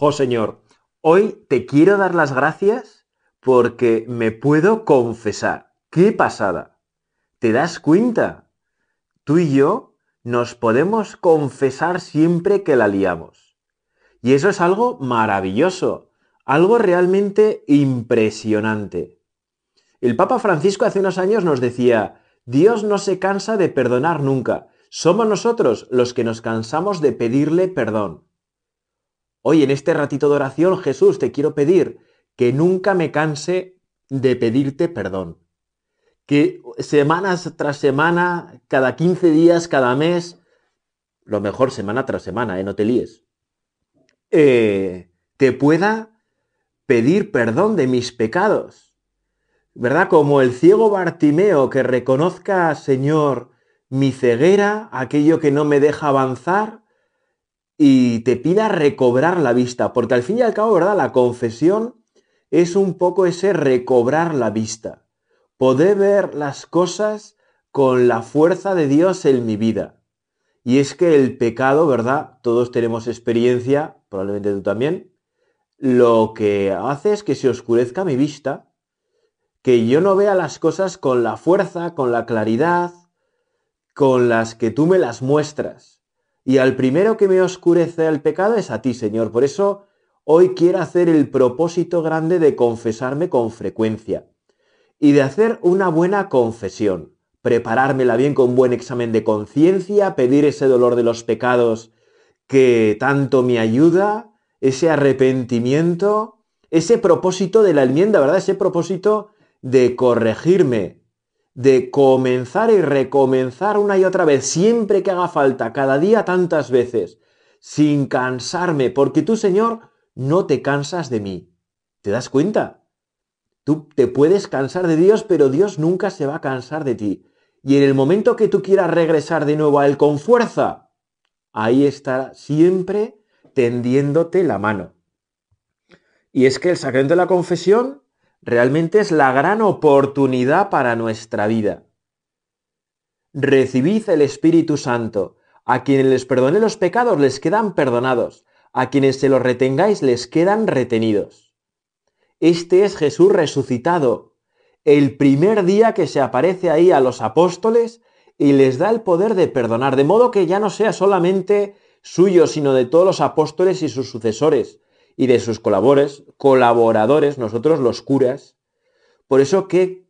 Jo Señor, hoy te quiero dar las gracias porque me puedo confesar. ¡Qué pasada! ¿Te das cuenta? Tú y yo nos podemos confesar siempre que la liamos. Y eso es algo maravilloso, algo realmente impresionante. El Papa Francisco hace unos años nos decía, Dios no se cansa de perdonar nunca, somos nosotros los que nos cansamos de pedirle perdón. Hoy en este ratito de oración, Jesús, te quiero pedir que nunca me canse de pedirte perdón. Que semanas tras semana, cada 15 días, cada mes, lo mejor semana tras semana, ¿eh? no te líes, eh, te pueda pedir perdón de mis pecados. ¿Verdad? Como el ciego Bartimeo que reconozca, Señor, mi ceguera, aquello que no me deja avanzar, y te pida recobrar la vista, porque al fin y al cabo, ¿verdad? La confesión es un poco ese recobrar la vista, poder ver las cosas con la fuerza de Dios en mi vida. Y es que el pecado, ¿verdad? Todos tenemos experiencia, probablemente tú también, lo que hace es que se oscurezca mi vista, que yo no vea las cosas con la fuerza, con la claridad, con las que tú me las muestras. Y al primero que me oscurece el pecado es a ti, Señor. Por eso hoy quiero hacer el propósito grande de confesarme con frecuencia y de hacer una buena confesión, preparármela bien con un buen examen de conciencia, pedir ese dolor de los pecados que tanto me ayuda, ese arrepentimiento, ese propósito de la enmienda, ¿verdad? Ese propósito de corregirme, de comenzar y recomenzar una y otra vez, siempre que haga falta, cada día tantas veces, sin cansarme, porque tú, Señor, no te cansas de mí. ¿Te das cuenta? Tú te puedes cansar de Dios, pero Dios nunca se va a cansar de ti. Y en el momento que tú quieras regresar de nuevo a Él con fuerza, ahí está siempre tendiéndote la mano. Y es que el sacramento de la confesión realmente es la gran oportunidad para nuestra vida. Recibid el Espíritu Santo. A quienes les perdone los pecados les quedan perdonados. A quienes se los retengáis les quedan retenidos. Este es Jesús resucitado, el primer día que se aparece ahí a los apóstoles y les da el poder de perdonar, de modo que ya no sea solamente suyo, sino de todos los apóstoles y sus sucesores, y de sus colaboradores, colaboradores, nosotros los curas. Por eso qué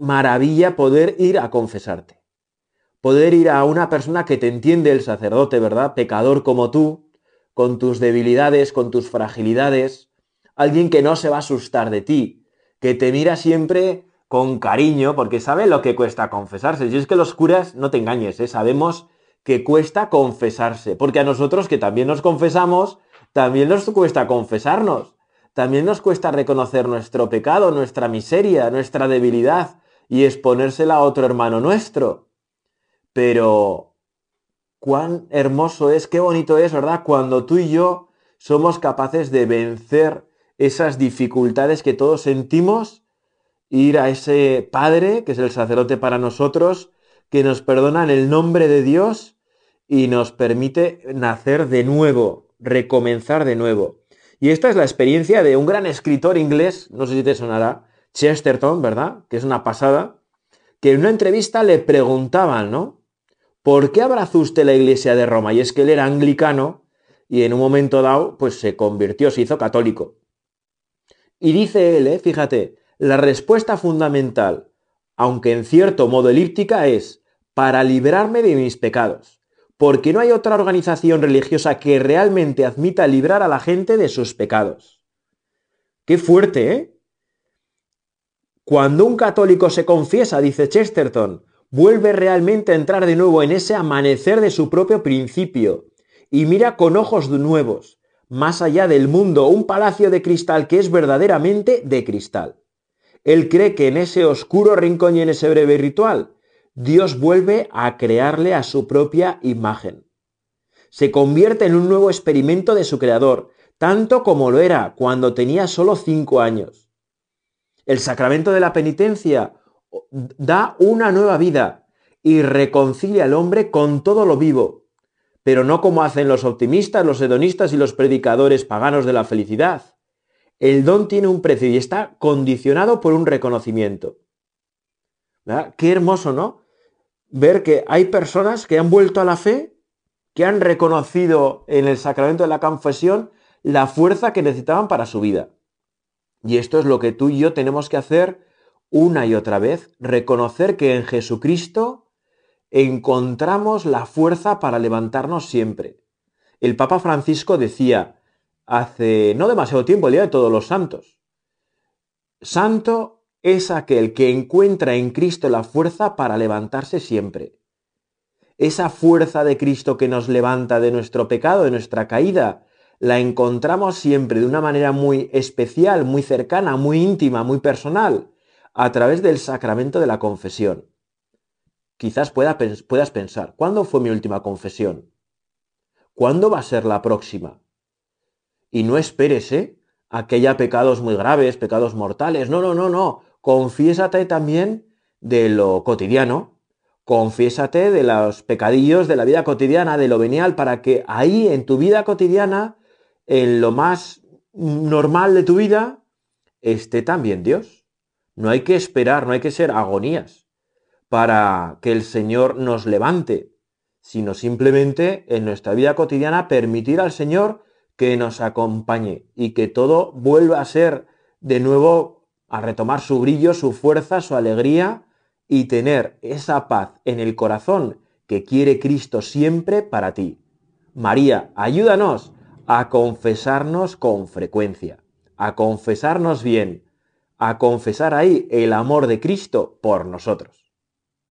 maravilla poder ir a confesarte. Poder ir a una persona que te entiende, el sacerdote, ¿verdad? Pecador como tú, con tus debilidades, con tus fragilidades. Alguien que no se va a asustar de ti, que te mira siempre con cariño, porque sabe lo que cuesta confesarse. Si es que los curas, no te engañes, ¿eh? sabemos que cuesta confesarse, porque a nosotros que también nos confesamos, también nos cuesta confesarnos, también nos cuesta reconocer nuestro pecado, nuestra miseria, nuestra debilidad y exponérsela a otro hermano nuestro. Pero cuán hermoso es, qué bonito es, ¿verdad? Cuando tú y yo somos capaces de vencer esas dificultades que todos sentimos, ir a ese Padre, que es el sacerdote para nosotros, que nos perdona en el nombre de Dios y nos permite nacer de nuevo, recomenzar de nuevo. Y esta es la experiencia de un gran escritor inglés, no sé si te sonará, Chesterton, ¿verdad? Que es una pasada, que en una entrevista le preguntaban, ¿no? ¿Por qué abrazó usted la iglesia de Roma? Y es que él era anglicano y en un momento dado, pues se convirtió, se hizo católico. Y dice él, ¿eh? fíjate, la respuesta fundamental, aunque en cierto modo elíptica, es para librarme de mis pecados porque no hay otra organización religiosa que realmente admita librar a la gente de sus pecados. Qué fuerte, ¿eh? Cuando un católico se confiesa, dice Chesterton, vuelve realmente a entrar de nuevo en ese amanecer de su propio principio y mira con ojos nuevos, más allá del mundo, un palacio de cristal que es verdaderamente de cristal. Él cree que en ese oscuro rincón y en ese breve ritual Dios vuelve a crearle a su propia imagen. Se convierte en un nuevo experimento de su creador, tanto como lo era cuando tenía solo cinco años. El sacramento de la penitencia da una nueva vida y reconcilia al hombre con todo lo vivo. pero no como hacen los optimistas, los hedonistas y los predicadores paganos de la felicidad. El don tiene un precio y está condicionado por un reconocimiento. Qué hermoso, ¿no? Ver que hay personas que han vuelto a la fe, que han reconocido en el sacramento de la confesión la fuerza que necesitaban para su vida. Y esto es lo que tú y yo tenemos que hacer una y otra vez, reconocer que en Jesucristo encontramos la fuerza para levantarnos siempre. El Papa Francisco decía hace no demasiado tiempo, el Día de Todos los Santos, Santo es aquel que encuentra en Cristo la fuerza para levantarse siempre. Esa fuerza de Cristo que nos levanta de nuestro pecado, de nuestra caída, la encontramos siempre de una manera muy especial, muy cercana, muy íntima, muy personal, a través del sacramento de la confesión quizás puedas pensar, ¿cuándo fue mi última confesión? ¿Cuándo va a ser la próxima? Y no esperes, ¿eh? A que haya pecados muy graves, pecados mortales. No, no, no, no. Confiésate también de lo cotidiano. Confiésate de los pecadillos de la vida cotidiana, de lo venial, para que ahí en tu vida cotidiana, en lo más normal de tu vida, esté también Dios. No hay que esperar, no hay que ser agonías para que el Señor nos levante, sino simplemente en nuestra vida cotidiana permitir al Señor que nos acompañe y que todo vuelva a ser de nuevo a retomar su brillo, su fuerza, su alegría y tener esa paz en el corazón que quiere Cristo siempre para ti. María, ayúdanos a confesarnos con frecuencia, a confesarnos bien, a confesar ahí el amor de Cristo por nosotros.